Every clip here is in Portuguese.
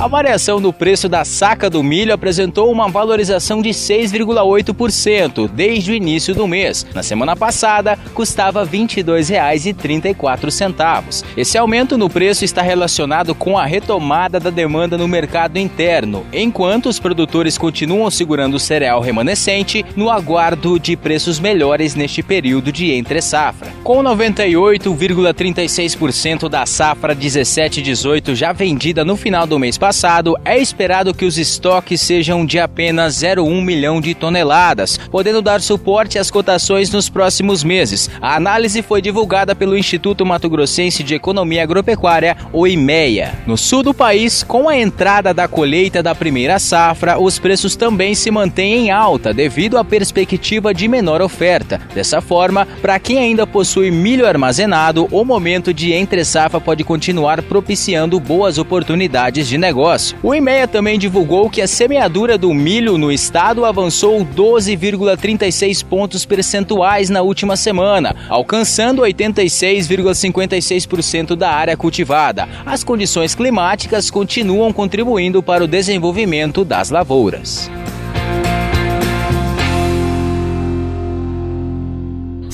A variação no preço da saca do milho apresentou uma valorização de 6,8% desde o início do mês. Na semana passada, custava R$ 22,34. Esse aumento no preço está relacionado com a retomada da demanda no mercado interno, enquanto os produtores continuam segurando o cereal remanescente no aguardo de preços melhores neste período de entre-safra. Com 98,36% da safra 17-18 já vendida no final do mês passado, passado, é esperado que os estoques sejam de apenas 0,1 milhão de toneladas, podendo dar suporte às cotações nos próximos meses. A análise foi divulgada pelo Instituto Mato Grossense de Economia Agropecuária, o IMEA. No sul do país, com a entrada da colheita da primeira safra, os preços também se mantêm em alta devido à perspectiva de menor oferta. Dessa forma, para quem ainda possui milho armazenado, o momento de entre-safra pode continuar propiciando boas oportunidades de negócio O IMEA também divulgou que a semeadura do milho no estado avançou 12,36 pontos percentuais na última semana, alcançando 86,56% da área cultivada. As condições climáticas continuam contribuindo para o desenvolvimento das lavouras.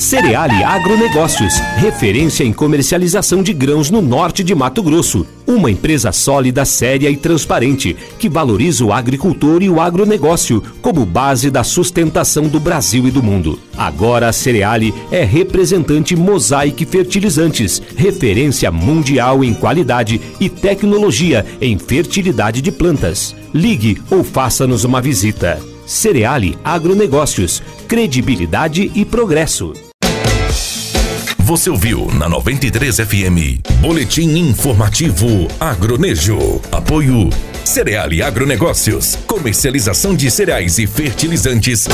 Cereale Agronegócios, referência em comercialização de grãos no norte de Mato Grosso. Uma empresa sólida, séria e transparente, que valoriza o agricultor e o agronegócio como base da sustentação do Brasil e do mundo. Agora a Cereale é representante Mosaic Fertilizantes, referência mundial em qualidade e tecnologia em fertilidade de plantas. Ligue ou faça-nos uma visita. Cereale Agronegócios, credibilidade e progresso. Você ouviu na 93 FM. Boletim informativo Agronejo. Apoio Cereal e Agronegócios. Comercialização de cereais e fertilizantes.